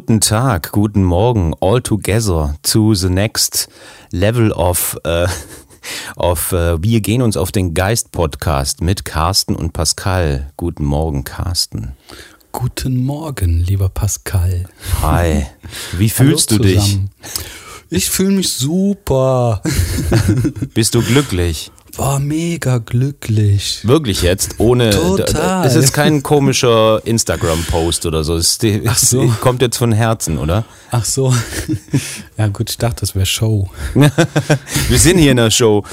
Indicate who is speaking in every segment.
Speaker 1: Guten Tag, guten Morgen, all together to the next level of, äh, of äh, Wir gehen uns auf den Geist Podcast mit Carsten und Pascal. Guten Morgen, Carsten.
Speaker 2: Guten Morgen, lieber Pascal.
Speaker 1: Hi, wie fühlst du dich?
Speaker 2: Ich fühle mich super.
Speaker 1: Bist du glücklich?
Speaker 2: War mega glücklich.
Speaker 1: Wirklich jetzt? Ohne.
Speaker 2: Total.
Speaker 1: Es ist kein komischer Instagram-Post oder so. Es
Speaker 2: Ach so.
Speaker 1: kommt jetzt von Herzen, oder?
Speaker 2: Ach so. Ja gut, ich dachte, das wäre Show.
Speaker 1: Wir sind hier in der Show.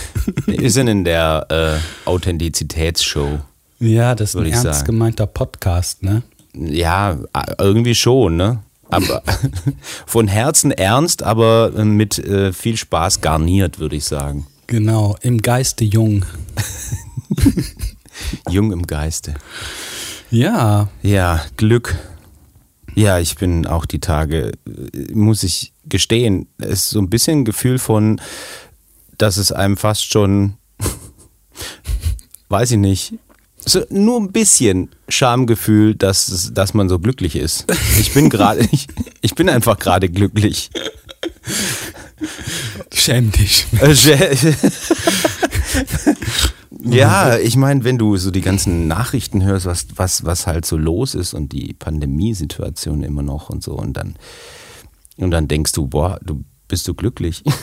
Speaker 1: Wir sind in der äh, Authentizitätsshow.
Speaker 2: Ja, das ist ein ernst
Speaker 1: sagen.
Speaker 2: gemeinter Podcast, ne?
Speaker 1: Ja, irgendwie schon, ne? Aber von Herzen ernst, aber mit äh, viel Spaß garniert, würde ich sagen.
Speaker 2: Genau, im Geiste jung.
Speaker 1: Jung im Geiste.
Speaker 2: Ja,
Speaker 1: Ja, Glück. Ja, ich bin auch die Tage, äh, muss ich gestehen, es ist so ein bisschen ein Gefühl von, dass es einem fast schon, weiß ich nicht, so nur ein bisschen Schamgefühl, dass, dass man so glücklich ist. Ich bin gerade, ich, ich bin einfach gerade glücklich.
Speaker 2: Schäm dich.
Speaker 1: Äh, Ja, ich meine, wenn du so die ganzen Nachrichten hörst, was, was, was halt so los ist und die Pandemiesituation immer noch und so und dann, und dann denkst du, boah, du bist du glücklich.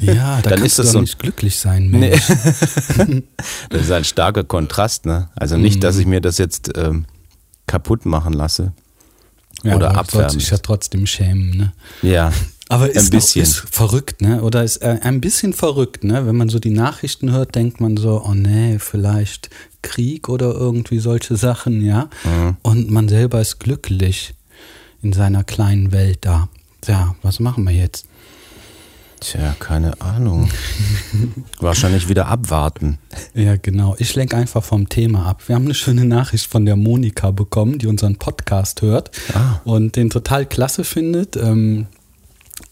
Speaker 2: Ja, da
Speaker 1: Dann
Speaker 2: kannst
Speaker 1: ist das
Speaker 2: du
Speaker 1: so
Speaker 2: nicht glücklich sein,
Speaker 1: Nee.
Speaker 2: Mensch.
Speaker 1: Das ist ein starker Kontrast, ne? Also nicht, dass ich mir das jetzt ähm, kaputt machen lasse.
Speaker 2: Ja,
Speaker 1: Oder abfärben.
Speaker 2: dich ja trotzdem schämen, ne?
Speaker 1: Ja.
Speaker 2: Aber ist,
Speaker 1: ein bisschen.
Speaker 2: Noch, ist verrückt, ne? Oder ist äh, ein bisschen verrückt, ne? Wenn man so die Nachrichten hört, denkt man so, oh nee, vielleicht Krieg oder irgendwie solche Sachen, ja.
Speaker 1: Mhm.
Speaker 2: Und man selber ist glücklich in seiner kleinen Welt da. Ja, was machen wir jetzt?
Speaker 1: Tja, keine Ahnung. Wahrscheinlich wieder abwarten.
Speaker 2: Ja, genau. Ich lenke einfach vom Thema ab. Wir haben eine schöne Nachricht von der Monika bekommen, die unseren Podcast hört
Speaker 1: Ah.
Speaker 2: und den total klasse findet. Ähm,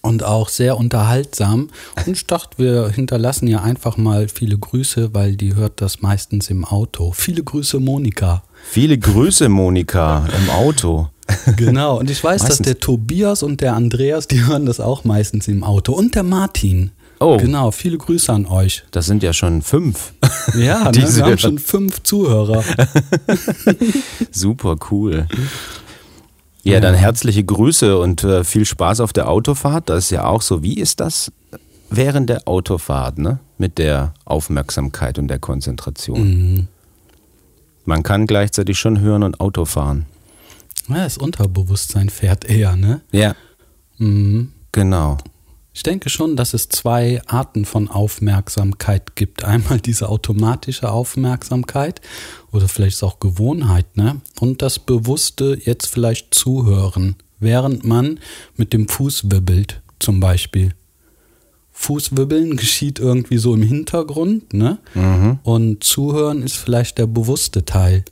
Speaker 2: und auch sehr unterhaltsam. Und ich dachte, wir hinterlassen ihr einfach mal viele Grüße, weil die hört das meistens im Auto. Viele Grüße, Monika.
Speaker 1: Viele Grüße, Monika, im Auto.
Speaker 2: Genau. Und ich weiß, dass
Speaker 1: Meistens.
Speaker 2: der Tobias und der Andreas, die hören das auch meistens im Auto. Und der Martin.
Speaker 1: Oh.
Speaker 2: Genau. Viele Grüße an euch.
Speaker 1: Das sind ja schon fünf.
Speaker 2: Ja, ne? Wir haben schon fünf Zuhörer.
Speaker 1: Super cool. Ja, dann herzliche Grüße und äh, viel Spaß auf der Autofahrt. Das ist ja auch so. Wie ist das während der Autofahrt, ne? Mit der Aufmerksamkeit und der Konzentration.
Speaker 2: Mhm.
Speaker 1: Man kann gleichzeitig schon hören und Auto fahren.
Speaker 2: Ja, das Unterbewusstsein fährt eher, ne?
Speaker 1: Ja,
Speaker 2: Mhm.
Speaker 1: genau.
Speaker 2: Ich denke schon, dass es zwei Arten von Aufmerksamkeit gibt. Einmal diese automatische Aufmerksamkeit oder vielleicht ist auch Gewohnheit, ne? Und das bewusste jetzt vielleicht zuhören, während man mit dem Fuß wibbelt, zum Beispiel. Fußwibbeln geschieht irgendwie so im Hintergrund, ne? Und zuhören ist vielleicht der bewusste Teil.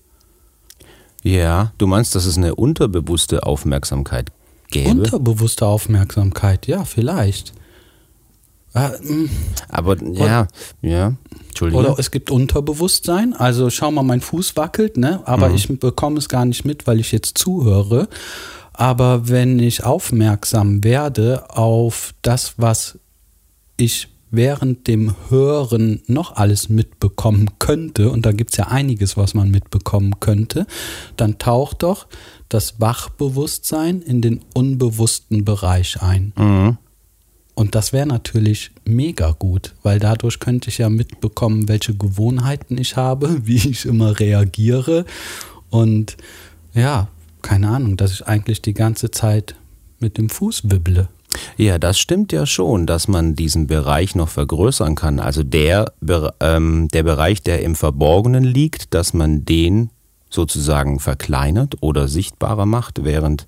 Speaker 1: Ja, du meinst, dass es eine unterbewusste Aufmerksamkeit gäbe?
Speaker 2: Unterbewusste Aufmerksamkeit, ja, vielleicht. Ah, mm,
Speaker 1: Aber ja, ja, Entschuldigung.
Speaker 2: Oder es gibt Unterbewusstsein. Also schau mal, mein Fuß wackelt, ne? Aber ich bekomme es gar nicht mit, weil ich jetzt zuhöre. Aber wenn ich aufmerksam werde auf das, was ich während dem Hören noch alles mitbekommen könnte, und da gibt es ja einiges, was man mitbekommen könnte, dann taucht doch das Wachbewusstsein in den unbewussten Bereich ein.
Speaker 1: Mhm.
Speaker 2: Und das wäre natürlich mega gut, weil dadurch könnte ich ja mitbekommen, welche Gewohnheiten ich habe, wie ich immer reagiere. Und ja, keine Ahnung, dass ich eigentlich die ganze Zeit mit dem Fuß wibble.
Speaker 1: Ja, das stimmt ja schon, dass man diesen Bereich noch vergrößern kann. Also der, ähm, der Bereich, der im Verborgenen liegt, dass man den sozusagen verkleinert oder sichtbarer macht, während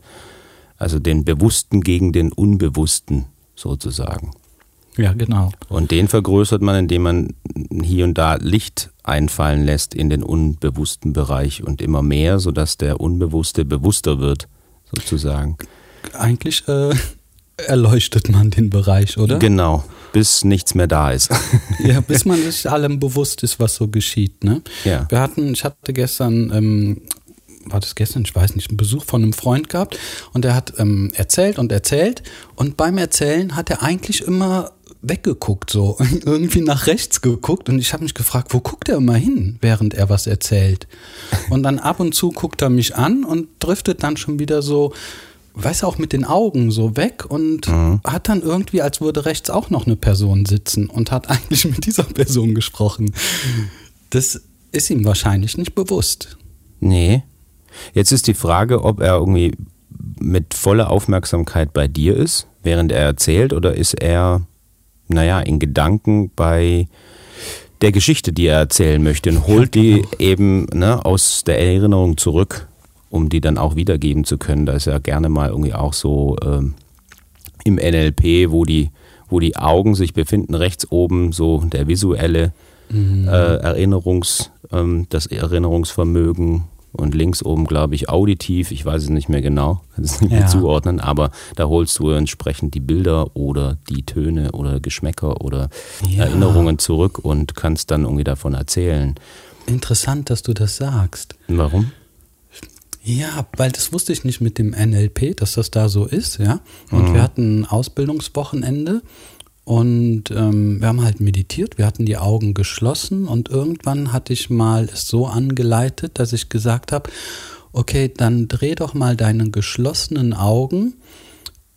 Speaker 1: also den Bewussten gegen den Unbewussten sozusagen.
Speaker 2: Ja, genau.
Speaker 1: Und den vergrößert man, indem man hier und da Licht einfallen lässt in den unbewussten Bereich und immer mehr, sodass der Unbewusste bewusster wird, sozusagen.
Speaker 2: Eigentlich äh, erleuchtet man den Bereich, oder?
Speaker 1: Genau, bis nichts mehr da ist.
Speaker 2: Ja, bis man sich allem bewusst ist, was so geschieht. Ne?
Speaker 1: Ja.
Speaker 2: Wir hatten, ich hatte gestern ähm, war das gestern, ich weiß nicht, einen Besuch von einem Freund gehabt und der hat ähm, erzählt und erzählt und beim Erzählen hat er eigentlich immer weggeguckt, so irgendwie nach rechts geguckt und ich habe mich gefragt, wo guckt er immer hin, während er was erzählt? Und dann ab und zu guckt er mich an und driftet dann schon wieder so, weiß auch mit den Augen so weg und mhm. hat dann irgendwie, als würde rechts auch noch eine Person sitzen und hat eigentlich mit dieser Person gesprochen. Das ist ihm wahrscheinlich nicht bewusst.
Speaker 1: Nee. Jetzt ist die Frage, ob er irgendwie mit voller Aufmerksamkeit bei dir ist, während er erzählt, oder ist er naja, in Gedanken bei der Geschichte, die er erzählen möchte und holt ja, genau. die eben ne, aus der Erinnerung zurück, um die dann auch wiedergeben zu können. Da ist ja gerne mal irgendwie auch so ähm, im NLP, wo die, wo die Augen sich befinden, rechts oben so der visuelle mhm. äh, Erinnerungs, ähm, das Erinnerungsvermögen und links oben, glaube ich, auditiv. Ich weiß es nicht mehr genau, kann es nicht mehr zuordnen, aber da holst du entsprechend die Bilder oder die Töne oder Geschmäcker oder ja. Erinnerungen zurück und kannst dann irgendwie davon erzählen.
Speaker 2: Interessant, dass du das sagst.
Speaker 1: Warum?
Speaker 2: Ja, weil das wusste ich nicht mit dem NLP, dass das da so ist, ja. Und mhm. wir hatten ein Ausbildungswochenende und ähm, wir haben halt meditiert, wir hatten die Augen geschlossen und irgendwann hatte ich mal es so angeleitet, dass ich gesagt habe, okay, dann dreh doch mal deine geschlossenen Augen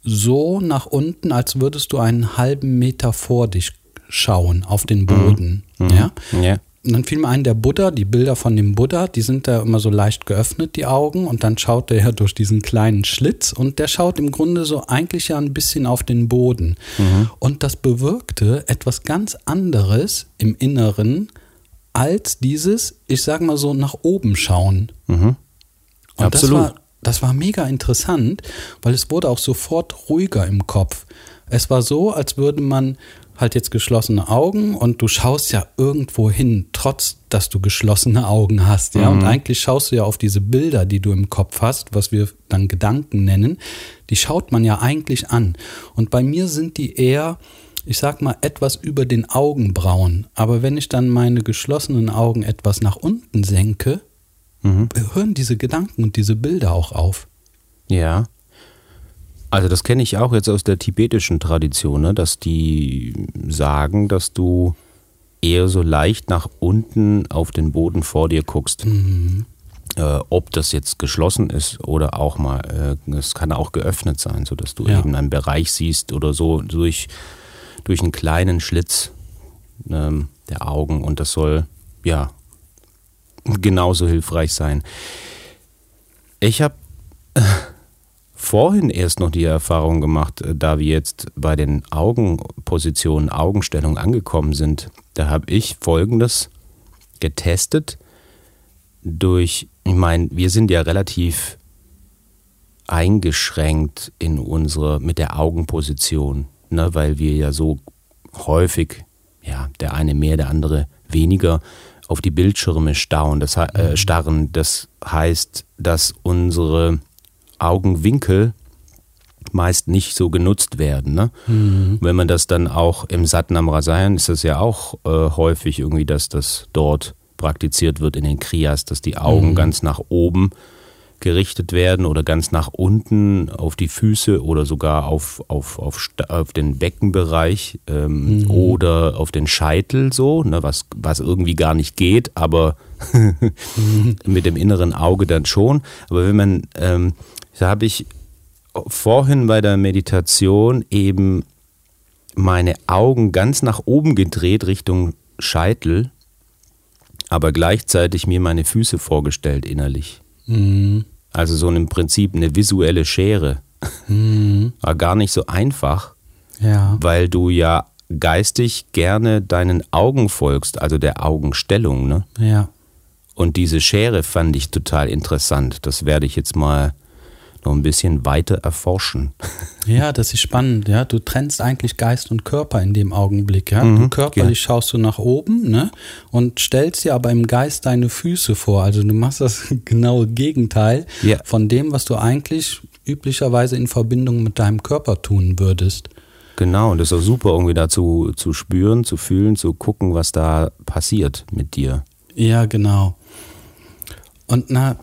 Speaker 2: so nach unten, als würdest du einen halben Meter vor dich schauen auf den Boden. Mhm. Ja? ja. Und dann fiel mir ein, der Buddha, die Bilder von dem Buddha, die sind da immer so leicht geöffnet, die Augen, und dann schaut er ja durch diesen kleinen Schlitz und der schaut im Grunde so eigentlich ja ein bisschen auf den Boden. Mhm. Und das bewirkte etwas ganz anderes im Inneren als dieses, ich sag mal so, nach oben schauen. Mhm. Und Absolut. Das war, das war mega interessant, weil es wurde auch sofort ruhiger im Kopf. Es war so, als würde man halt jetzt geschlossene Augen und du schaust ja irgendwo hin, trotz dass du geschlossene Augen hast, ja. Mhm. Und eigentlich schaust du ja auf diese Bilder, die du im Kopf hast, was wir dann Gedanken nennen, die schaut man ja eigentlich an. Und bei mir sind die eher, ich sag mal, etwas über den Augenbrauen. Aber wenn ich dann meine geschlossenen Augen etwas nach unten senke, mhm. hören diese Gedanken und diese Bilder auch auf.
Speaker 1: Ja. Also das kenne ich auch jetzt aus der tibetischen Tradition, ne? dass die sagen, dass du eher so leicht nach unten auf den Boden vor dir guckst. Mhm. Äh, ob das jetzt geschlossen ist oder auch mal, äh, es kann auch geöffnet sein, sodass du ja. eben einen Bereich siehst oder so durch, durch einen kleinen Schlitz ähm, der Augen und das soll ja genauso hilfreich sein. Ich habe vorhin erst noch die Erfahrung gemacht, äh, da wir jetzt bei den Augenpositionen, Augenstellungen angekommen sind. Da habe ich Folgendes getestet durch, ich meine, wir sind ja relativ eingeschränkt in unsere, mit der Augenposition, ne, weil wir ja so häufig, ja, der eine mehr, der andere weniger, auf die Bildschirme starren. Das, äh, starren. das heißt, dass unsere Augenwinkel meist nicht so genutzt werden. Ne? Mhm. Wenn man das dann auch im Satnam Rasayan ist das ja auch äh, häufig irgendwie, dass das dort praktiziert wird in den Kriyas, dass die Augen mhm. ganz nach oben gerichtet werden oder ganz nach unten auf die Füße oder sogar auf, auf, auf, auf den Beckenbereich ähm, mhm. oder auf den Scheitel so, ne, was, was irgendwie gar nicht geht, aber mit dem inneren Auge dann schon. Aber wenn man ähm, da habe ich vorhin bei der Meditation eben meine Augen ganz nach oben gedreht Richtung Scheitel, aber gleichzeitig mir meine Füße vorgestellt innerlich. Mhm. Also so im Prinzip eine visuelle Schere. Mhm. War gar nicht so einfach, ja. weil du ja geistig gerne deinen Augen folgst, also der Augenstellung. Ne?
Speaker 2: Ja.
Speaker 1: Und diese Schere fand ich total interessant. Das werde ich jetzt mal noch ein bisschen weiter erforschen.
Speaker 2: Ja, das ist spannend. Ja, du trennst eigentlich Geist und Körper in dem Augenblick. Ja, mhm, du körperlich ja. schaust du nach oben, ne, und stellst dir aber im Geist deine Füße vor. Also du machst das genaue Gegenteil ja. von dem, was du eigentlich üblicherweise in Verbindung mit deinem Körper tun würdest.
Speaker 1: Genau, und das ist auch super, irgendwie dazu zu spüren, zu fühlen, zu gucken, was da passiert mit dir.
Speaker 2: Ja, genau. Und na,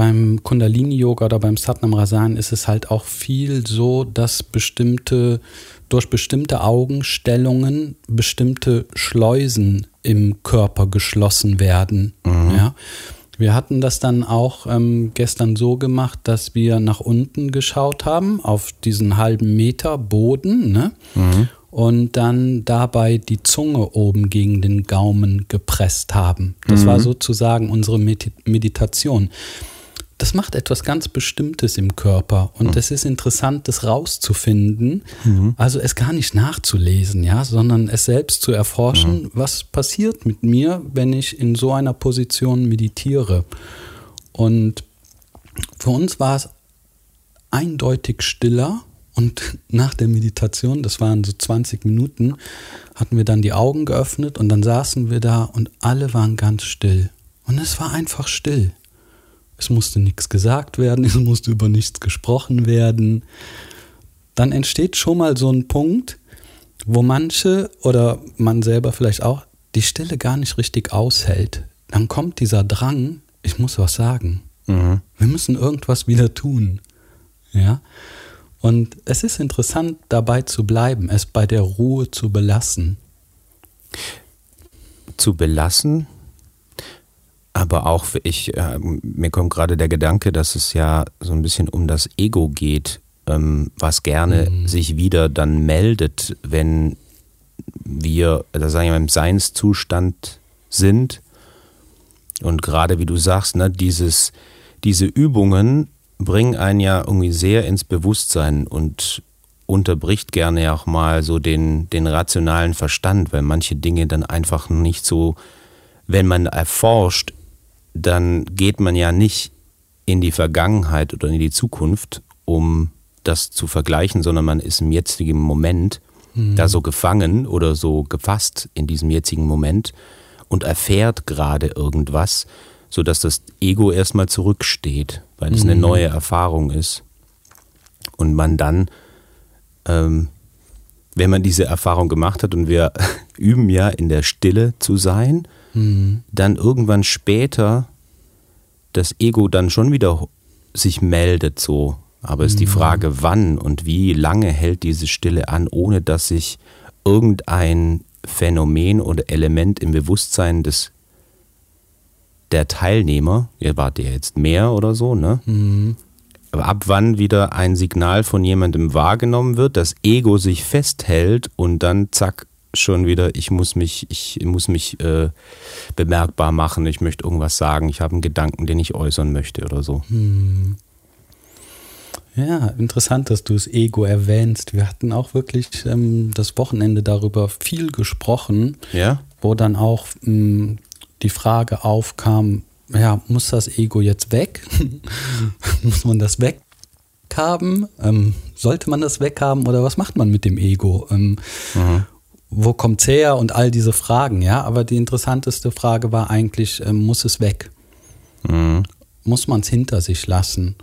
Speaker 2: beim Kundalini-Yoga oder beim Satnam Rasan ist es halt auch viel so, dass bestimmte, durch bestimmte Augenstellungen bestimmte Schleusen im Körper geschlossen werden. Mhm. Ja. Wir hatten das dann auch ähm, gestern so gemacht, dass wir nach unten geschaut haben, auf diesen halben Meter Boden, ne? Mhm. Und dann dabei die Zunge oben gegen den Gaumen gepresst haben. Das mhm. war sozusagen unsere Meditation das macht etwas ganz Bestimmtes im Körper und es mhm. ist interessant, das rauszufinden, mhm. also es gar nicht nachzulesen, ja, sondern es selbst zu erforschen, mhm. was passiert mit mir, wenn ich in so einer Position meditiere. Und für uns war es eindeutig stiller und nach der Meditation, das waren so 20 Minuten, hatten wir dann die Augen geöffnet und dann saßen wir da und alle waren ganz still. Und es war einfach still. Es musste nichts gesagt werden, es musste über nichts gesprochen werden. Dann entsteht schon mal so ein Punkt, wo manche oder man selber vielleicht auch die Stille gar nicht richtig aushält. Dann kommt dieser Drang, ich muss was sagen. Mhm. Wir müssen irgendwas wieder tun. Ja. Und es ist interessant, dabei zu bleiben, es bei der Ruhe zu belassen.
Speaker 1: Zu belassen aber auch ich, äh, mir kommt gerade der Gedanke, dass es ja so ein bisschen um das Ego geht, ähm, was gerne mhm. sich wieder dann meldet, wenn wir, da sagen wir, im Seinszustand sind. Und gerade wie du sagst, ne, dieses, diese Übungen bringen einen ja irgendwie sehr ins Bewusstsein und unterbricht gerne auch mal so den, den rationalen Verstand, weil manche Dinge dann einfach nicht so, wenn man erforscht, dann geht man ja nicht in die Vergangenheit oder in die Zukunft, um das zu vergleichen, sondern man ist im jetzigen Moment mhm. da so gefangen oder so gefasst in diesem jetzigen Moment und erfährt gerade irgendwas, sodass das Ego erstmal zurücksteht, weil es mhm. eine neue Erfahrung ist. Und man dann, ähm, wenn man diese Erfahrung gemacht hat und wir üben ja in der Stille zu sein, mhm. dann irgendwann später das Ego dann schon wieder sich meldet so. Aber ist die mhm. Frage, wann und wie lange hält diese Stille an, ohne dass sich irgendein Phänomen oder Element im Bewusstsein des der Teilnehmer, ihr wart ja jetzt mehr oder so, ne? Mhm. Aber ab wann wieder ein Signal von jemandem wahrgenommen wird, das Ego sich festhält und dann zack schon wieder, ich muss mich, ich muss mich äh, bemerkbar machen, ich möchte irgendwas sagen, ich habe einen Gedanken, den ich äußern möchte oder so. Hm.
Speaker 2: Ja, interessant, dass du das Ego erwähnst. Wir hatten auch wirklich ähm, das Wochenende darüber viel gesprochen,
Speaker 1: ja?
Speaker 2: wo dann auch ähm, die Frage aufkam, ja, muss das Ego jetzt weg? muss man das weghaben? Ähm, sollte man das weghaben oder was macht man mit dem Ego? Ähm, mhm wo kommt's her und all diese Fragen, ja. Aber die interessanteste Frage war eigentlich, äh, muss es weg? Mhm. Muss man es hinter sich lassen?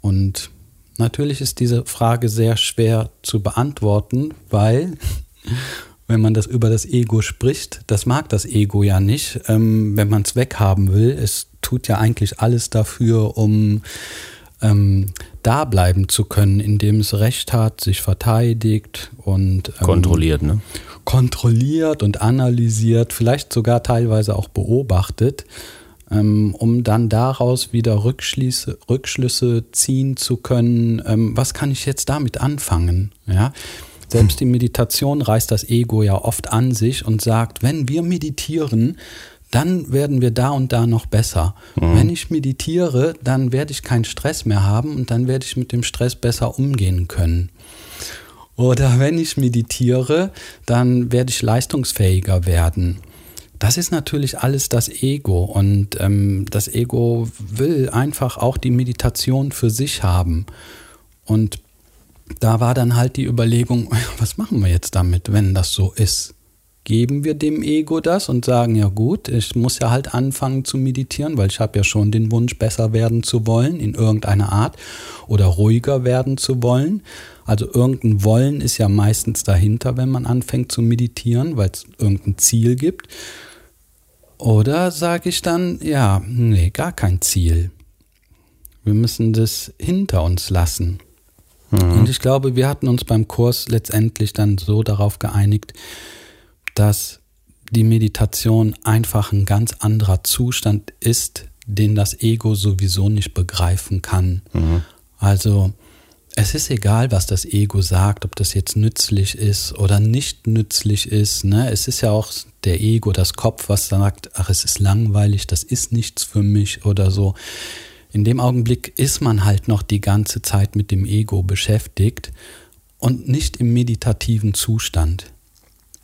Speaker 2: Und natürlich ist diese Frage sehr schwer zu beantworten, weil wenn man das über das Ego spricht, das mag das Ego ja nicht, ähm, wenn man es weghaben will. Es tut ja eigentlich alles dafür, um ähm, da bleiben zu können, indem es Recht hat, sich verteidigt und
Speaker 1: ähm, kontrolliert, ne?
Speaker 2: Kontrolliert und analysiert, vielleicht sogar teilweise auch beobachtet, ähm, um dann daraus wieder Rückschlüsse, Rückschlüsse ziehen zu können. Ähm, was kann ich jetzt damit anfangen? Ja. Selbst die Meditation reißt das Ego ja oft an sich und sagt, wenn wir meditieren, dann werden wir da und da noch besser. Mhm. Wenn ich meditiere, dann werde ich keinen Stress mehr haben und dann werde ich mit dem Stress besser umgehen können. Oder wenn ich meditiere, dann werde ich leistungsfähiger werden. Das ist natürlich alles das Ego und ähm, das Ego will einfach auch die Meditation für sich haben. Und da war dann halt die Überlegung, was machen wir jetzt damit, wenn das so ist? Geben wir dem Ego das und sagen, ja gut, ich muss ja halt anfangen zu meditieren, weil ich habe ja schon den Wunsch, besser werden zu wollen in irgendeiner Art oder ruhiger werden zu wollen. Also irgendein Wollen ist ja meistens dahinter, wenn man anfängt zu meditieren, weil es irgendein Ziel gibt. Oder sage ich dann, ja, nee, gar kein Ziel. Wir müssen das hinter uns lassen. Mhm. Und ich glaube, wir hatten uns beim Kurs letztendlich dann so darauf geeinigt, dass die Meditation einfach ein ganz anderer Zustand ist, den das Ego sowieso nicht begreifen kann. Mhm. Also es ist egal, was das Ego sagt, ob das jetzt nützlich ist oder nicht nützlich ist. Ne? Es ist ja auch der Ego, das Kopf, was sagt, ach, es ist langweilig, das ist nichts für mich oder so. In dem Augenblick ist man halt noch die ganze Zeit mit dem Ego beschäftigt und nicht im meditativen Zustand.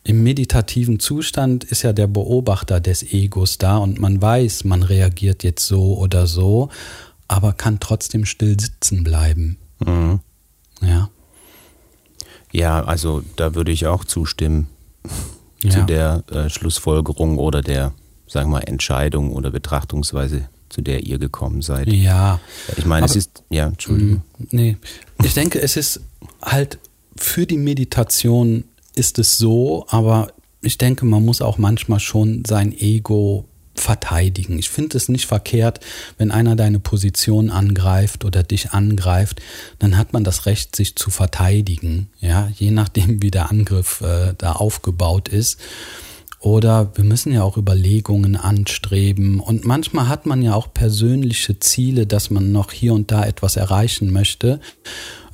Speaker 2: Im meditativen Zustand ist ja der Beobachter des Egos da und man weiß, man reagiert jetzt so oder so, aber kann trotzdem still sitzen bleiben. Mhm. Ja.
Speaker 1: Ja, also da würde ich auch zustimmen ja. zu der äh, Schlussfolgerung oder der, sagen wir mal, Entscheidung oder Betrachtungsweise, zu der ihr gekommen seid.
Speaker 2: Ja.
Speaker 1: Ich meine, es ist, ja, Entschuldigung.
Speaker 2: Mm, nee, ich denke, es ist halt für die Meditation ist es so, aber ich denke, man muss auch manchmal schon sein Ego verteidigen. Ich finde es nicht verkehrt, wenn einer deine Position angreift oder dich angreift, dann hat man das Recht, sich zu verteidigen, ja, je nachdem, wie der Angriff äh, da aufgebaut ist. Oder wir müssen ja auch Überlegungen anstreben. Und manchmal hat man ja auch persönliche Ziele, dass man noch hier und da etwas erreichen möchte.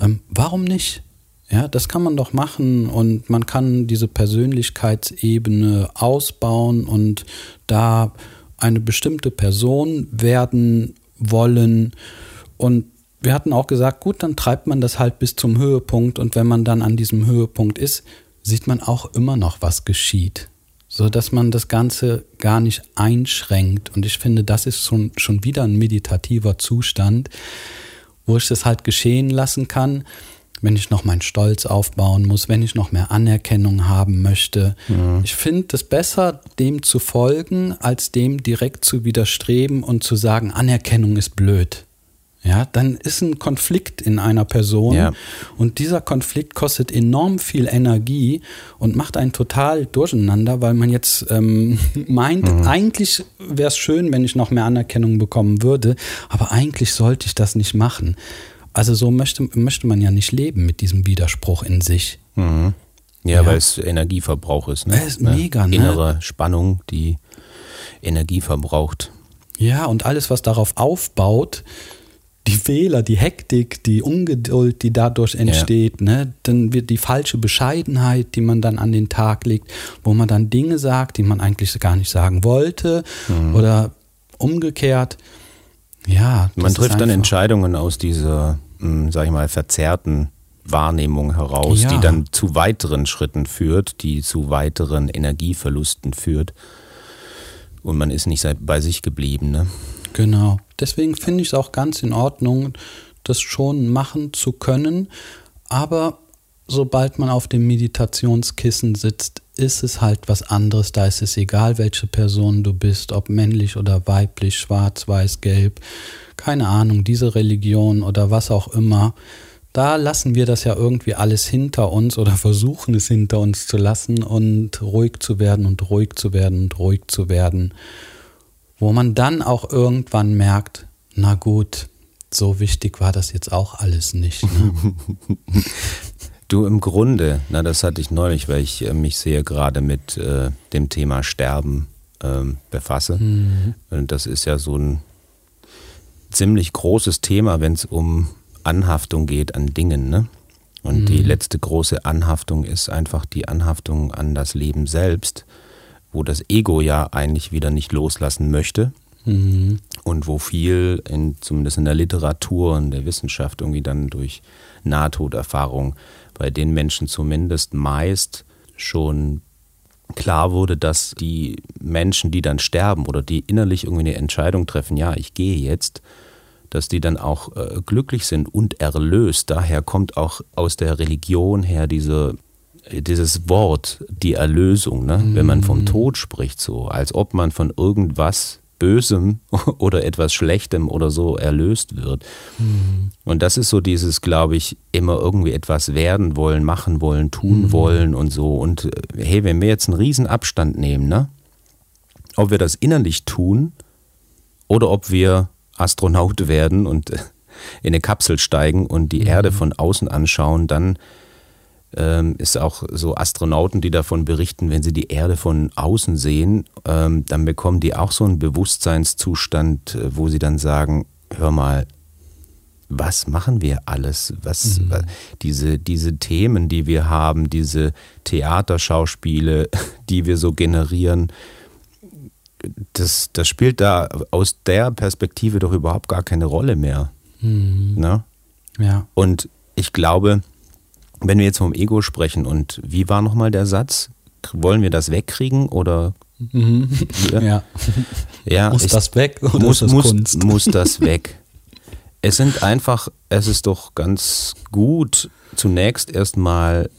Speaker 2: Ähm, warum nicht? Ja, das kann man doch machen und man kann diese Persönlichkeitsebene ausbauen und da eine bestimmte Person werden wollen. Und wir hatten auch gesagt, gut, dann treibt man das halt bis zum Höhepunkt und wenn man dann an diesem Höhepunkt ist, sieht man auch immer noch, was geschieht. So dass man das Ganze gar nicht einschränkt. Und ich finde, das ist schon, schon wieder ein meditativer Zustand, wo ich das halt geschehen lassen kann wenn ich noch meinen Stolz aufbauen muss, wenn ich noch mehr Anerkennung haben möchte. Mhm. Ich finde es besser, dem zu folgen, als dem direkt zu widerstreben und zu sagen, Anerkennung ist blöd. Ja, dann ist ein Konflikt in einer Person ja. und dieser Konflikt kostet enorm viel Energie und macht einen total durcheinander, weil man jetzt ähm, meint, mhm. eigentlich wäre es schön, wenn ich noch mehr Anerkennung bekommen würde, aber eigentlich sollte ich das nicht machen. Also so möchte, möchte man ja nicht leben mit diesem Widerspruch in sich.
Speaker 1: Mhm. Ja, ja, weil es Energieverbrauch ist. Ne?
Speaker 2: Ist mega,
Speaker 1: ne? Innere Spannung, die Energie verbraucht.
Speaker 2: Ja, und alles, was darauf aufbaut, die Fehler, die Hektik, die Ungeduld, die dadurch entsteht, ja. ne, dann wird die falsche Bescheidenheit, die man dann an den Tag legt, wo man dann Dinge sagt, die man eigentlich gar nicht sagen wollte mhm. oder umgekehrt. Ja,
Speaker 1: man trifft dann Entscheidungen aus dieser sag ich mal, verzerrten Wahrnehmung heraus, ja. die dann zu weiteren Schritten führt, die zu weiteren Energieverlusten führt. Und man ist nicht bei sich geblieben. Ne?
Speaker 2: Genau. Deswegen finde ich es auch ganz in Ordnung, das schon machen zu können. Aber sobald man auf dem Meditationskissen sitzt, ist es halt was anderes. Da ist es egal, welche Person du bist, ob männlich oder weiblich, schwarz, weiß, gelb keine Ahnung, diese Religion oder was auch immer, da lassen wir das ja irgendwie alles hinter uns oder versuchen es hinter uns zu lassen und ruhig zu werden und ruhig zu werden und ruhig zu werden, wo man dann auch irgendwann merkt, na gut, so wichtig war das jetzt auch alles nicht. Ne?
Speaker 1: Du im Grunde, na das hatte ich neulich, weil ich äh, mich sehr gerade mit äh, dem Thema Sterben äh, befasse. Mhm. Und das ist ja so ein ziemlich großes Thema, wenn es um Anhaftung geht an Dingen. Ne? Und mhm. die letzte große Anhaftung ist einfach die Anhaftung an das Leben selbst, wo das Ego ja eigentlich wieder nicht loslassen möchte. Mhm. Und wo viel, in, zumindest in der Literatur und der Wissenschaft, irgendwie dann durch Nahtoderfahrung bei den Menschen zumindest meist schon klar wurde, dass die Menschen, die dann sterben oder die innerlich irgendwie eine Entscheidung treffen, ja, ich gehe jetzt, dass die dann auch äh, glücklich sind und erlöst. Daher kommt auch aus der Religion her diese, dieses Wort, die Erlösung, ne? Mhm. wenn man vom mhm. Tod spricht, so als ob man von irgendwas Bösem oder etwas Schlechtem oder so erlöst wird. Mhm. Und das ist so dieses, glaube ich, immer irgendwie etwas werden wollen, machen wollen, tun mhm. wollen und so. Und äh, hey, wenn wir jetzt einen riesen Abstand nehmen, ne? ob wir das innerlich tun oder ob wir Astronaut werden und in eine Kapsel steigen und die mhm. Erde von außen anschauen, dann ähm, ist auch so Astronauten, die davon berichten, wenn sie die Erde von außen sehen, ähm, dann bekommen die auch so einen Bewusstseinszustand, äh, wo sie dann sagen, hör mal, was machen wir alles? Was, mhm. diese, diese Themen, die wir haben, diese Theaterschauspiele, die wir so generieren, das, das spielt da aus der Perspektive doch überhaupt gar keine Rolle mehr. Mhm. Ne? Ja. Und ich glaube, wenn wir jetzt vom Ego sprechen und wie war nochmal der Satz? Wollen wir das wegkriegen oder?
Speaker 2: Mhm. Ja. ja. muss ich, das weg oder
Speaker 1: muss, ist das muss, Kunst? Muss das weg? Es sind einfach, es ist doch ganz gut, zunächst erstmal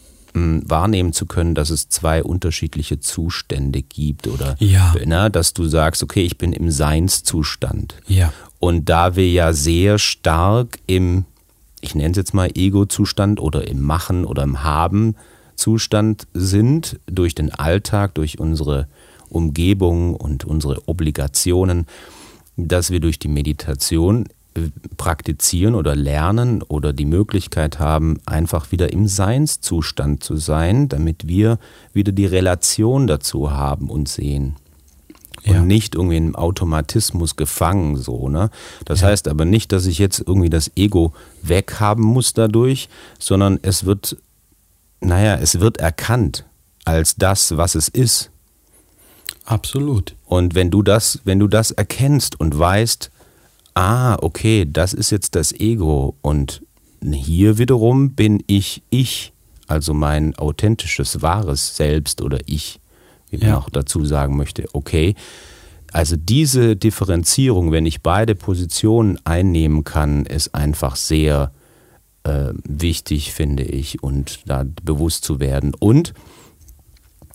Speaker 1: wahrnehmen zu können, dass es zwei unterschiedliche Zustände gibt oder ja. na, dass du sagst, okay, ich bin im Seinszustand.
Speaker 2: Ja.
Speaker 1: Und da wir ja sehr stark im ich nenne es jetzt mal Ego-Zustand oder im Machen oder im Haben-Zustand sind, durch den Alltag, durch unsere Umgebung und unsere Obligationen, dass wir durch die Meditation praktizieren oder lernen oder die Möglichkeit haben, einfach wieder im Seinszustand zu sein, damit wir wieder die Relation dazu haben und sehen ja. und nicht irgendwie im Automatismus gefangen so, ne? Das ja. heißt aber nicht, dass ich jetzt irgendwie das Ego weghaben muss dadurch, sondern es wird naja, es wird erkannt als das, was es ist.
Speaker 2: Absolut.
Speaker 1: Und wenn du das, wenn du das erkennst und weißt, ah, okay, das ist jetzt das Ego und hier wiederum bin ich ich, also mein authentisches, wahres Selbst oder Ich wie man ja. auch dazu sagen möchte, okay, also diese Differenzierung, wenn ich beide Positionen einnehmen kann, ist einfach sehr äh, wichtig, finde ich, und da bewusst zu werden. Und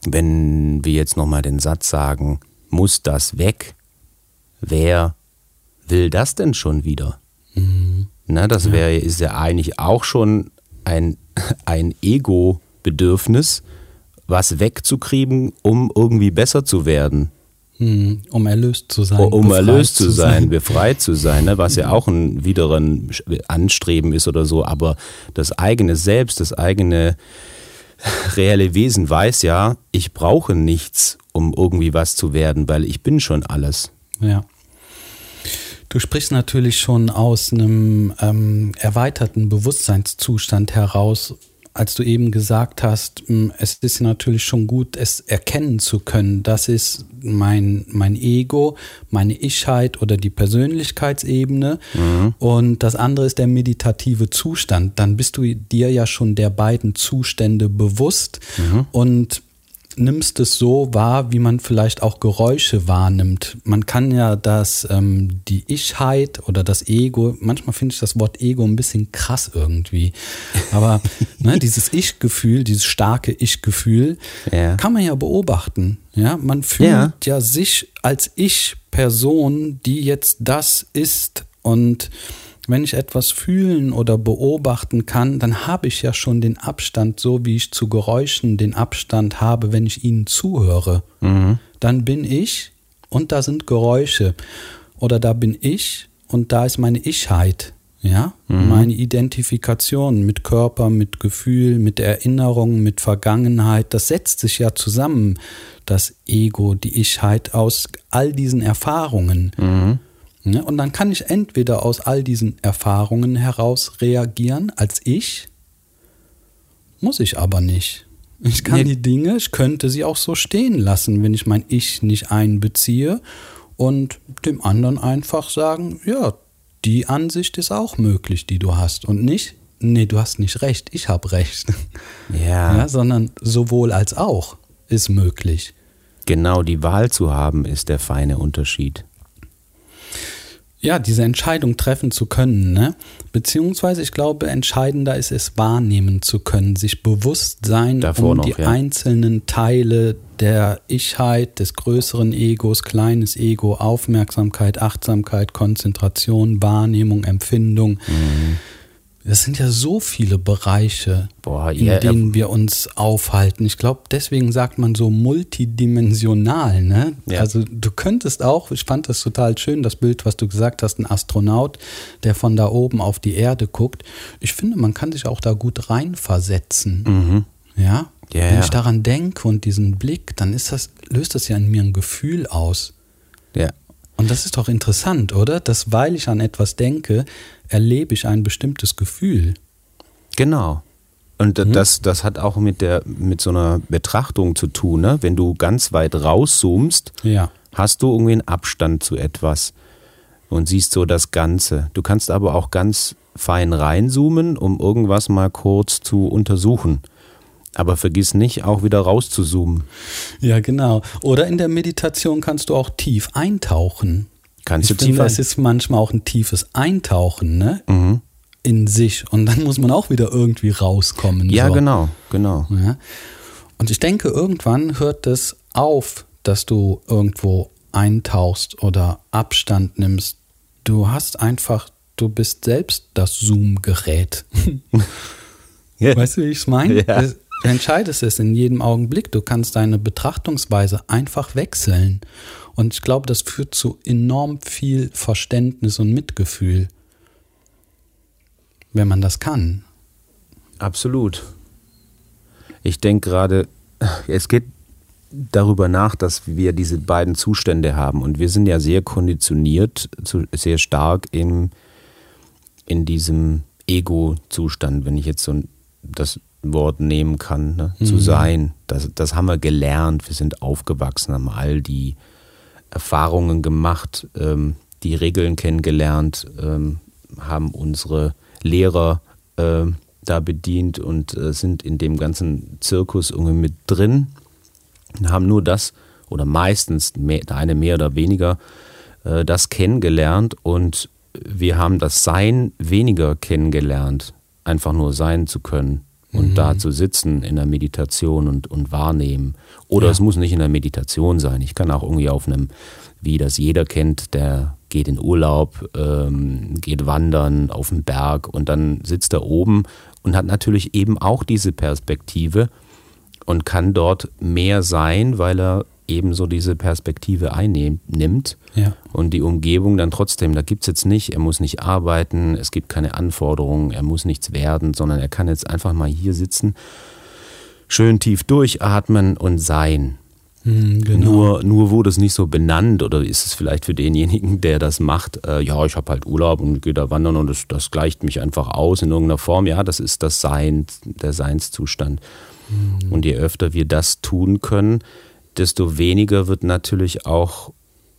Speaker 1: wenn wir jetzt nochmal den Satz sagen, muss das weg? Wer will das denn schon wieder? Mhm. Na, das wäre, ist ja eigentlich auch schon ein, ein Ego-Bedürfnis, was wegzukriegen, um irgendwie besser zu werden.
Speaker 2: Hm, um erlöst zu sein.
Speaker 1: Um erlöst zu sein, sein, befreit zu sein, ne? was ja auch ein, wieder ein Anstreben ist oder so. Aber das eigene Selbst, das eigene reelle Wesen weiß ja, ich brauche nichts, um irgendwie was zu werden, weil ich bin schon alles.
Speaker 2: Ja. Du sprichst natürlich schon aus einem ähm, erweiterten Bewusstseinszustand heraus als du eben gesagt hast, hm, es ist natürlich schon gut, es erkennen zu können. Das ist mein, mein Ego, meine Ichheit oder die Persönlichkeitsebene. Mhm. Und das andere ist der meditative Zustand. Dann bist du dir ja schon der beiden Zustände bewusst. Mhm. Und nimmst es so wahr, wie man vielleicht auch Geräusche wahrnimmt. Man kann ja das, ähm, die Ichheit oder das Ego, manchmal finde ich das Wort Ego ein bisschen krass irgendwie. Aber ne, dieses Ich-Gefühl, dieses starke Ich-Gefühl, ja. kann man ja beobachten. Ja, man fühlt ja, ja sich als Ich-Person, die jetzt das ist und wenn ich etwas fühlen oder beobachten kann, dann habe ich ja schon den Abstand, so wie ich zu Geräuschen den Abstand habe, wenn ich ihnen zuhöre. Mhm. Dann bin ich und da sind Geräusche. Oder da bin ich und da ist meine Ichheit. Ja, mhm. meine Identifikation mit Körper, mit Gefühl, mit Erinnerung, mit Vergangenheit, das setzt sich ja zusammen, das Ego, die Ichheit aus all diesen Erfahrungen. Mhm. Ne? Und dann kann ich entweder aus all diesen Erfahrungen heraus reagieren als ich, muss ich aber nicht. Ich kann nee. die Dinge, ich könnte sie auch so stehen lassen, wenn ich mein Ich nicht einbeziehe und dem anderen einfach sagen, ja, die Ansicht ist auch möglich, die du hast und nicht, nee, du hast nicht recht, ich habe recht. Ja. ja. Sondern sowohl als auch ist möglich.
Speaker 1: Genau, die Wahl zu haben, ist der feine Unterschied
Speaker 2: ja, diese Entscheidung treffen zu können, ne? Beziehungsweise, ich glaube, entscheidender ist es wahrnehmen zu können, sich bewusst sein Davor um noch, die ja. einzelnen Teile der Ichheit, des größeren Egos, kleines Ego, Aufmerksamkeit, Achtsamkeit, Konzentration, Wahrnehmung, Empfindung. Mhm. Es sind ja so viele Bereiche,
Speaker 1: Boah,
Speaker 2: in
Speaker 1: ja,
Speaker 2: denen wir uns aufhalten. Ich glaube, deswegen sagt man so multidimensional. Ne?
Speaker 1: Ja.
Speaker 2: Also du könntest auch, ich fand das total schön, das Bild, was du gesagt hast, ein Astronaut, der von da oben auf die Erde guckt. Ich finde, man kann sich auch da gut reinversetzen.
Speaker 1: Mhm.
Speaker 2: Ja? Wenn ich daran denke und diesen Blick, dann ist das, löst das ja in mir ein Gefühl aus.
Speaker 1: ja.
Speaker 2: Und das ist doch interessant, oder? Dass weil ich an etwas denke, erlebe ich ein bestimmtes Gefühl.
Speaker 1: Genau. Und
Speaker 2: Mhm.
Speaker 1: das, das hat auch mit, der, mit so einer Betrachtung zu tun. Ne? Wenn du ganz weit rauszoomst,
Speaker 2: Ja.
Speaker 1: hast du irgendwie einen Abstand zu etwas und siehst so das Ganze. Du kannst aber auch ganz fein reinzoomen, um irgendwas mal kurz zu untersuchen. Aber vergiss nicht, auch wieder rauszuzoomen.
Speaker 2: Ja, genau. Oder in der Meditation kannst du auch tief eintauchen.
Speaker 1: Kannst
Speaker 2: ich
Speaker 1: du
Speaker 2: finde,
Speaker 1: tief
Speaker 2: es ist manchmal auch ein tiefes Eintauchen, ne?
Speaker 1: Mhm.
Speaker 2: In sich. Und dann muss man auch wieder irgendwie rauskommen.
Speaker 1: Ja,
Speaker 2: so.
Speaker 1: genau, genau.
Speaker 2: Ja. Und ich denke, irgendwann hört es auf, dass du irgendwo eintauchst oder Abstand nimmst. Du hast einfach, du bist selbst das Zoom-Gerät. Weißt du, wie ich es meine?
Speaker 1: Ja.
Speaker 2: Du entscheidest es in jedem Augenblick. Du kannst deine Betrachtungsweise einfach wechseln. Und ich glaube, das führt zu enorm viel Verständnis und Mitgefühl, wenn man das kann.
Speaker 1: Absolut. Ich denke gerade, es geht darüber nach, dass wir diese beiden Zustände haben. Und wir sind ja sehr konditioniert, sehr stark im, in diesem Ego-Zustand, wenn ich jetzt so das Wort nehmen kann, ne? zu sein. Das, das haben wir gelernt, wir sind aufgewachsen, haben all die Erfahrungen gemacht, ähm, die Regeln kennengelernt, ähm, haben unsere Lehrer ähm, da bedient und äh, sind in dem ganzen Zirkus irgendwie mit drin und haben nur das oder meistens mehr, der eine mehr oder weniger äh, das kennengelernt und wir haben das Sein weniger kennengelernt, einfach nur sein zu können und da zu sitzen in der Meditation und, und wahrnehmen. Oder
Speaker 2: Ja.
Speaker 1: es muss nicht in der Meditation sein. Ich kann auch irgendwie auf einem, wie das jeder kennt, der geht in Urlaub, ähm, geht wandern auf dem Berg und dann sitzt er oben und hat natürlich eben auch diese Perspektive und kann dort mehr sein, weil er eben so diese Perspektive einnimmt
Speaker 2: Ja.
Speaker 1: und die Umgebung dann trotzdem, da gibt es jetzt nicht, er muss nicht arbeiten, es gibt keine Anforderungen, er muss nichts werden, sondern er kann jetzt einfach mal hier sitzen, schön tief durchatmen und sein.
Speaker 2: Hm, genau.
Speaker 1: Nur, nur wurde es nicht so benannt oder ist es vielleicht für denjenigen, der das macht, äh, ja, ich habe halt Urlaub und gehe da wandern und das, das gleicht mich einfach aus in irgendeiner Form. Ja, das ist das Sein, der Seinszustand. Und je öfter wir das tun können, desto weniger wird natürlich auch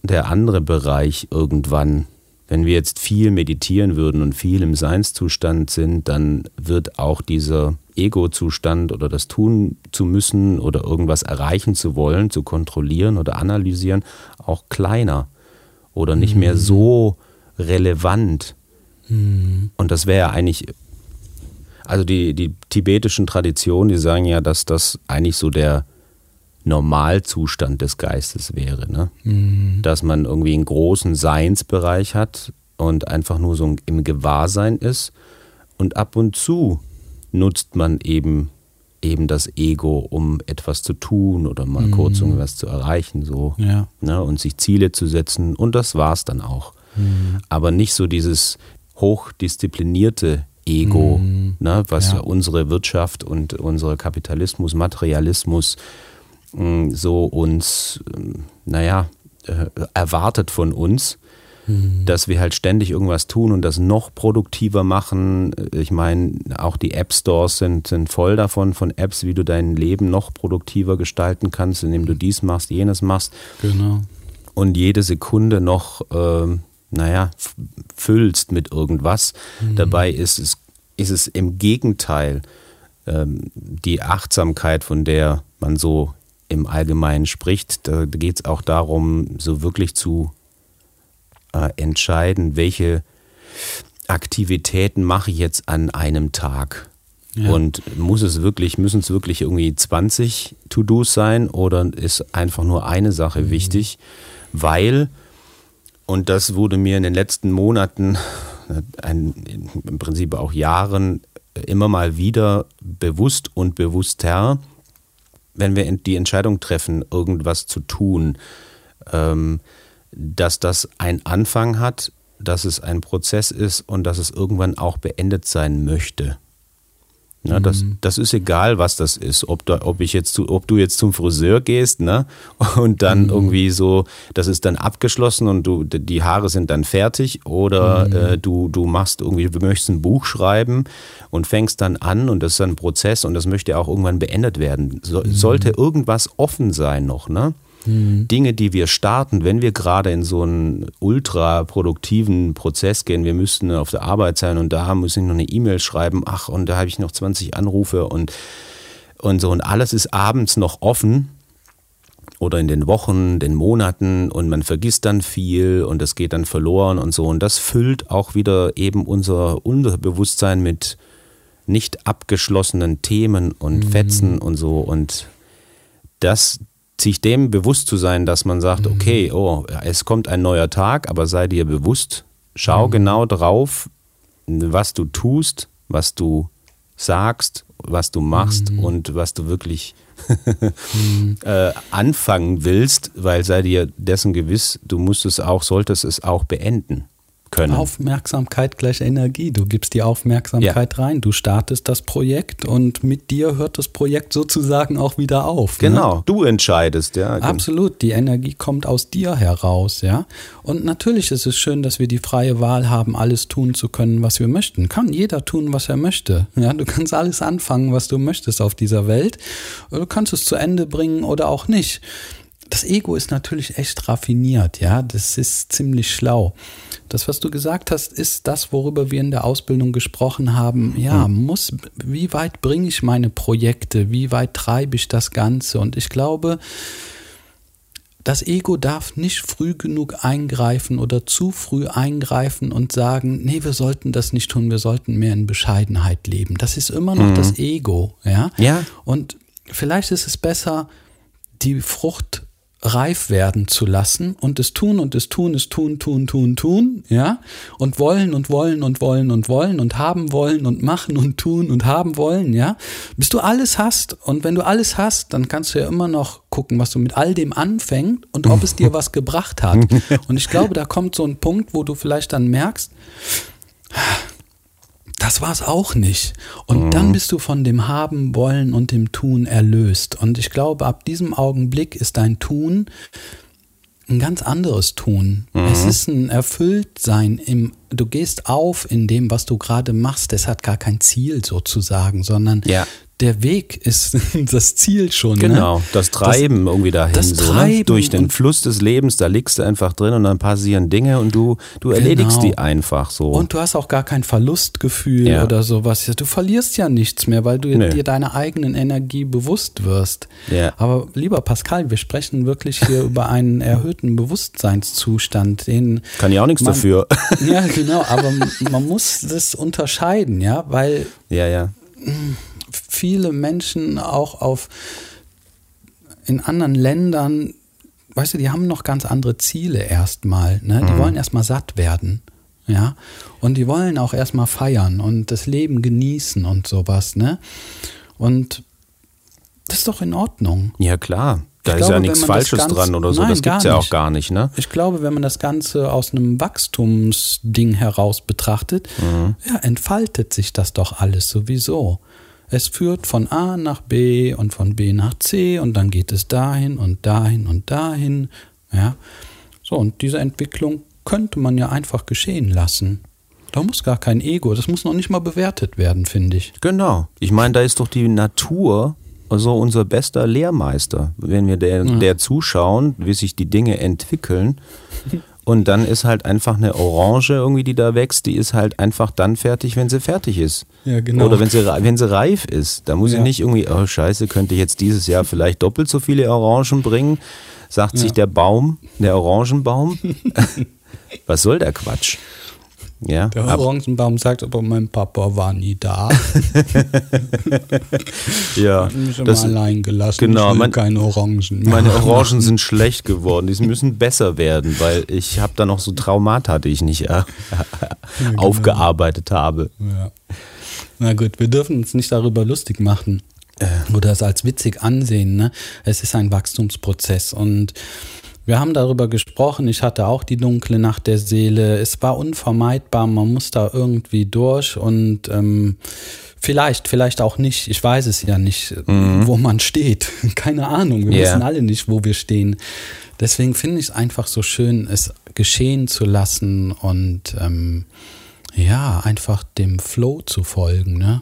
Speaker 1: der andere Bereich irgendwann. Wenn wir jetzt viel meditieren würden und viel im Seinszustand sind, dann wird auch dieser Ego-Zustand oder das tun zu müssen oder irgendwas erreichen zu wollen, zu kontrollieren oder analysieren, auch kleiner oder nicht mehr so relevant. Und das wäre ja eigentlich, also die, die tibetischen Traditionen, die sagen ja, dass das eigentlich so der Normalzustand des Geistes wäre. Ne? Dass man irgendwie einen großen Seinsbereich hat und einfach nur so im Gewahrsein ist. Und ab und zu nutzt man eben, eben das Ego, um etwas zu tun oder mal kurz irgendwas zu erreichen. So
Speaker 2: Ja.
Speaker 1: ne, und sich Ziele zu setzen und das war's dann auch. Aber nicht so dieses hochdisziplinierte Ego, ne, was
Speaker 2: Ja.
Speaker 1: unsere Wirtschaft und unser Kapitalismus, Materialismus so uns, ähm, naja, äh, erwartet von uns, dass wir halt ständig irgendwas tun und das noch produktiver machen. Ich meine, auch die App Stores sind, sind voll davon, von Apps, wie du dein Leben noch produktiver gestalten kannst, indem du dies machst, jenes machst
Speaker 2: Genau.
Speaker 1: und jede Sekunde noch, ähm, naja, füllst mit irgendwas. Dabei ist es, ist es im Gegenteil ähm, die Achtsamkeit, von der man so im Allgemeinen spricht. Da geht es auch darum, so wirklich zu äh, entscheiden, welche Aktivitäten mache ich jetzt an einem Tag.
Speaker 2: Ja.
Speaker 1: Und muss es wirklich, müssen es wirklich irgendwie 20 To-Dos sein oder ist einfach nur eine Sache
Speaker 2: Mhm.
Speaker 1: wichtig? Weil, und das wurde mir in den letzten Monaten ein, im Prinzip auch Jahren immer mal wieder bewusst und bewusster, wenn wir die Entscheidung treffen, irgendwas zu tun, ähm, dass das einen Anfang hat, dass es ein Prozess ist und dass es irgendwann auch beendet sein möchte. Ja, das, mhm. das ist egal, was das ist. Ob, da, ob, ich jetzt zu, ob du jetzt zum Friseur gehst ne? und dann mhm. irgendwie so, das ist dann abgeschlossen und du, die Haare sind dann fertig oder mhm. äh, du, du machst irgendwie, du möchtest ein Buch schreiben und fängst dann an und das ist ein Prozess und das möchte auch irgendwann beendet werden. So, mhm. sollte irgendwas offen sein noch, ne? Mhm. Dinge, die wir starten, wenn wir gerade in so einen ultra produktiven Prozess gehen, wir müssten auf der Arbeit sein und da muss ich noch eine E-Mail schreiben, ach, und da habe ich noch 20 Anrufe und, und so. Und alles ist abends noch offen oder in den Wochen, den Monaten und man vergisst dann viel und das geht dann verloren und so. Und das füllt auch wieder eben unser Unterbewusstsein mit nicht abgeschlossenen Themen und mhm. Fetzen und so. Und das, sich dem bewusst zu sein, dass man sagt, mhm. okay, oh, es kommt ein neuer Tag, aber sei dir bewusst, schau mhm. genau drauf, was du tust, was du sagst, was du machst mhm. und was du wirklich mhm. äh, anfangen willst, weil sei dir dessen gewiss, du musst es auch, solltest es auch beenden können.
Speaker 2: Aufmerksamkeit gleich Energie. Du gibst die Aufmerksamkeit ja. rein, du startest das Projekt und mit dir hört das Projekt sozusagen auch wieder auf.
Speaker 1: Ne? Genau, ne? du entscheidest, ja.
Speaker 2: Absolut, die Energie kommt aus dir heraus, ja. Und natürlich ist es schön, dass wir die freie Wahl haben, alles tun zu können, was wir möchten. Kann jeder tun, was er möchte. Ja, du kannst alles anfangen, was du möchtest auf dieser Welt. Du kannst es zu Ende bringen oder auch nicht das Ego ist natürlich echt raffiniert, ja, das ist ziemlich schlau. Das, was du gesagt hast, ist das, worüber wir in der Ausbildung gesprochen haben. Ja, hm. muss, wie weit bringe ich meine Projekte? Wie weit treibe ich das Ganze? Und ich glaube, das Ego darf nicht früh genug eingreifen oder zu früh eingreifen und sagen, nee, wir sollten das nicht tun, wir sollten mehr in Bescheidenheit leben. Das ist immer noch mhm. das Ego, ja?
Speaker 1: Ja.
Speaker 2: Und vielleicht ist es besser, die Frucht reif werden zu lassen und es tun und es tun, es tun, tun, tun, tun, ja, und wollen und wollen und wollen und wollen und haben wollen und machen und tun und haben wollen, ja, bis du alles hast und wenn du alles hast, dann kannst du ja immer noch gucken, was du mit all dem anfängst und ob es dir was gebracht hat. Und ich glaube, da kommt so ein Punkt, wo du vielleicht dann merkst, das war es auch nicht. Und mhm. dann bist du von dem Haben, Wollen und dem Tun erlöst. Und ich glaube, ab diesem Augenblick ist dein Tun ein ganz anderes Tun. Mhm. Es ist ein Erfülltsein im, du gehst auf in dem, was du gerade machst. Das hat gar kein Ziel sozusagen, sondern ja der Weg ist das Ziel schon.
Speaker 1: Ne? Genau, ne? das Treiben das, irgendwie dahin. Das so, ne? Durch den Fluss des Lebens, da liegst du einfach drin und dann passieren Dinge und du, du genau. erledigst die einfach so.
Speaker 2: Und du hast auch gar kein Verlustgefühl ja. oder sowas. Du verlierst ja nichts mehr, weil du nee. dir deiner eigenen Energie bewusst wirst. Ja. Aber lieber Pascal, wir sprechen wirklich hier über einen erhöhten Bewusstseinszustand. Den
Speaker 1: Kann ich auch nichts man, dafür.
Speaker 2: Ja, genau, aber man muss das unterscheiden, ja, weil.
Speaker 1: Ja, ja
Speaker 2: viele Menschen auch auf in anderen Ländern, weißt du, die haben noch ganz andere Ziele erstmal. Ne? Die mhm. wollen erstmal satt werden. Ja. Und die wollen auch erstmal feiern und das Leben genießen und sowas, ne? Und das ist doch in Ordnung.
Speaker 1: Ja, klar. Da ich ist glaube, ja nichts Falsches Ganze, dran oder so. Nein, das gibt es ja auch gar nicht, ne?
Speaker 2: Ich glaube, wenn man das Ganze aus einem Wachstumsding heraus betrachtet, mhm. ja, entfaltet sich das doch alles sowieso. Es führt von A nach B und von B nach C und dann geht es dahin und dahin und dahin. Ja. So, und diese Entwicklung könnte man ja einfach geschehen lassen. Da muss gar kein Ego, das muss noch nicht mal bewertet werden, finde ich.
Speaker 1: Genau. Ich meine, da ist doch die Natur also unser bester Lehrmeister, wenn wir der, ja. der zuschauen, wie sich die Dinge entwickeln Und dann ist halt einfach eine Orange irgendwie, die da wächst, die ist halt einfach dann fertig, wenn sie fertig ist.
Speaker 2: Ja, genau.
Speaker 1: Oder wenn sie, wenn sie reif ist. Da muss ja. ich nicht irgendwie, oh scheiße, könnte ich jetzt dieses Jahr vielleicht doppelt so viele Orangen bringen, sagt ja. sich der Baum, der Orangenbaum. Was soll der Quatsch? Ja,
Speaker 2: Der Orangenbaum sagt, aber mein Papa war nie da.
Speaker 1: ja.
Speaker 2: Hat mich immer
Speaker 1: Das,
Speaker 2: allein gelassen.
Speaker 1: genau,
Speaker 2: ich
Speaker 1: mein-
Speaker 2: keine Orangen mehr.
Speaker 1: meine Orangen sind schlecht geworden. Die müssen besser werden, weil ich habe da noch so Traumata, die ich nicht äh,
Speaker 2: genau.
Speaker 1: aufgearbeitet habe.
Speaker 2: Ja. Na gut, wir dürfen uns nicht darüber lustig machen
Speaker 1: Äh.
Speaker 2: oder es als witzig ansehen. Ne? Es ist ein Wachstumsprozess und wir haben darüber gesprochen. Ich hatte auch die dunkle Nacht der Seele. Es war unvermeidbar. Man muss da irgendwie durch und ähm, vielleicht, vielleicht auch nicht. Ich weiß es ja nicht, wo man steht. Keine Ahnung. Wir
Speaker 1: Ja.
Speaker 2: wissen alle nicht, wo wir stehen. Deswegen finde ich es einfach so schön, es geschehen zu lassen und ähm, ja, einfach dem Flow zu folgen, ne?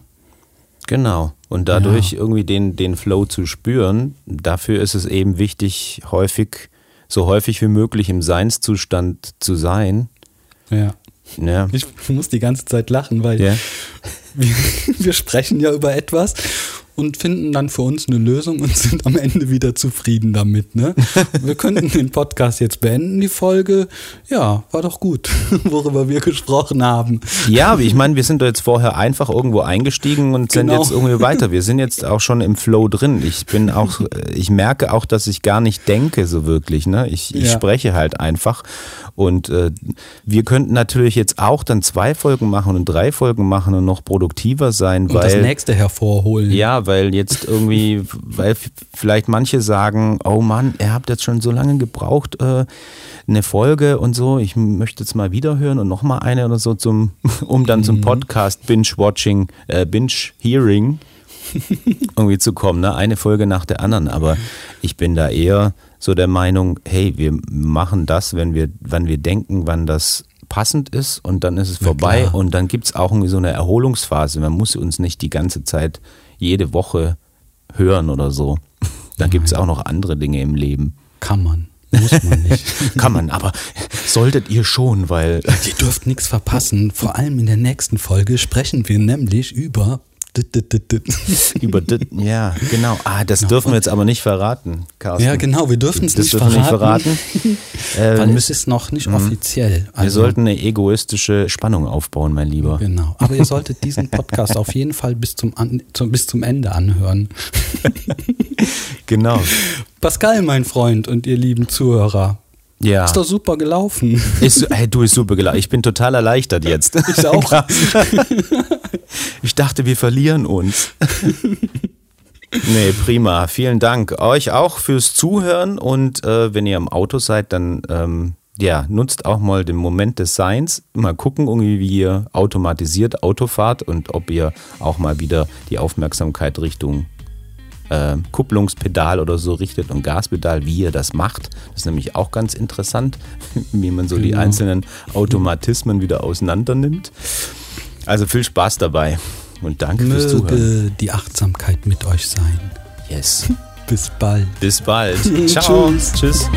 Speaker 1: Genau. Und dadurch irgendwie den, den Flow zu spüren, dafür ist es eben wichtig, häufig, so häufig wie möglich im Seinszustand zu sein.
Speaker 2: Ja.
Speaker 1: Ja.
Speaker 2: Ich muss die ganze Zeit lachen, weil
Speaker 1: Ja.
Speaker 2: wir, wir sprechen ja über etwas und finden dann für uns eine Lösung und sind am Ende wieder zufrieden damit. Ne? Wir könnten den Podcast jetzt beenden, die Folge. Ja, war doch gut, worüber wir gesprochen haben.
Speaker 1: Ja, ich meine, wir sind da jetzt vorher einfach irgendwo eingestiegen und sind
Speaker 2: Genau.
Speaker 1: jetzt irgendwie weiter. Wir sind jetzt auch schon im Flow drin. Ich bin auch, ich merke auch, dass ich gar nicht denke so wirklich. Ne? Ich, ich
Speaker 2: Ja.
Speaker 1: spreche halt einfach. Und äh, wir könnten natürlich jetzt auch dann zwei Folgen machen und drei Folgen machen und noch produktiver sein,
Speaker 2: Und das
Speaker 1: weil
Speaker 2: nächste hervorholen.
Speaker 1: ja, weil jetzt irgendwie, weil vielleicht manche sagen, oh Mann, ihr habt jetzt schon so lange gebraucht, äh, eine Folge und so, ich möchte jetzt mal wieder hören und noch mal eine oder so zum, um dann zum Podcast Binge-Watching, äh, Binge-Hearing irgendwie zu kommen, ne? Eine Folge nach der anderen. Aber ich bin da eher so der Meinung, hey, wir machen das, wenn wir, wann wir denken, wann das passend ist und dann ist es vorbei und dann gibt es auch irgendwie so eine Erholungsphase. Man muss uns nicht die ganze Zeit jede Woche hören oder so. Da gibt es auch noch andere Dinge im Leben.
Speaker 2: Kann man. Muss man nicht.
Speaker 1: Kann man, aber solltet ihr schon, weil
Speaker 2: Ihr dürft nichts verpassen. Vor allem in der nächsten Folge sprechen wir nämlich über.
Speaker 1: über ja, genau. Ah, das dürfen wir jetzt aber nicht verraten, Carsten.
Speaker 2: Ja, genau, wir dürfen es nicht
Speaker 1: wir
Speaker 2: verraten.
Speaker 1: nicht verraten. Äh,
Speaker 2: Weil
Speaker 1: wir
Speaker 2: es ist noch nicht offiziell.
Speaker 1: wir
Speaker 2: Also,
Speaker 1: sollten eine egoistische Spannung aufbauen, mein Lieber.
Speaker 2: Genau. Aber ihr solltet diesen Podcast auf jeden Fall bis zum, an, zum, bis zum Ende anhören.
Speaker 1: Genau.
Speaker 2: Pascal, mein Freund und ihr lieben Zuhörer.
Speaker 1: Ja.
Speaker 2: Ist doch super gelaufen.
Speaker 1: Ist, hey, du ist super gelaufen. Ich bin total erleichtert jetzt.
Speaker 2: Ich auch.
Speaker 1: Ich dachte, wir verlieren uns. Nee, prima. Vielen Dank. Euch auch fürs Zuhören und äh, wenn ihr im Auto seid, dann ähm, ja, nutzt auch mal den Moment des Seins. Mal gucken, irgendwie, wie ihr automatisiert Auto fahrt und ob ihr auch mal wieder die Aufmerksamkeit Richtung äh, Kupplungspedal oder so richtet und Gaspedal, wie ihr das macht. Das ist nämlich auch ganz interessant, wie man so die
Speaker 2: Genau.
Speaker 1: einzelnen Automatismen wieder auseinander nimmt. Also viel Spaß dabei und danke fürs Zuhören.
Speaker 2: Möge die Achtsamkeit mit euch sein.
Speaker 1: Yes.
Speaker 2: Bis bald.
Speaker 1: Bis bald. Ciao.
Speaker 2: Tschüss.
Speaker 1: Tschüss.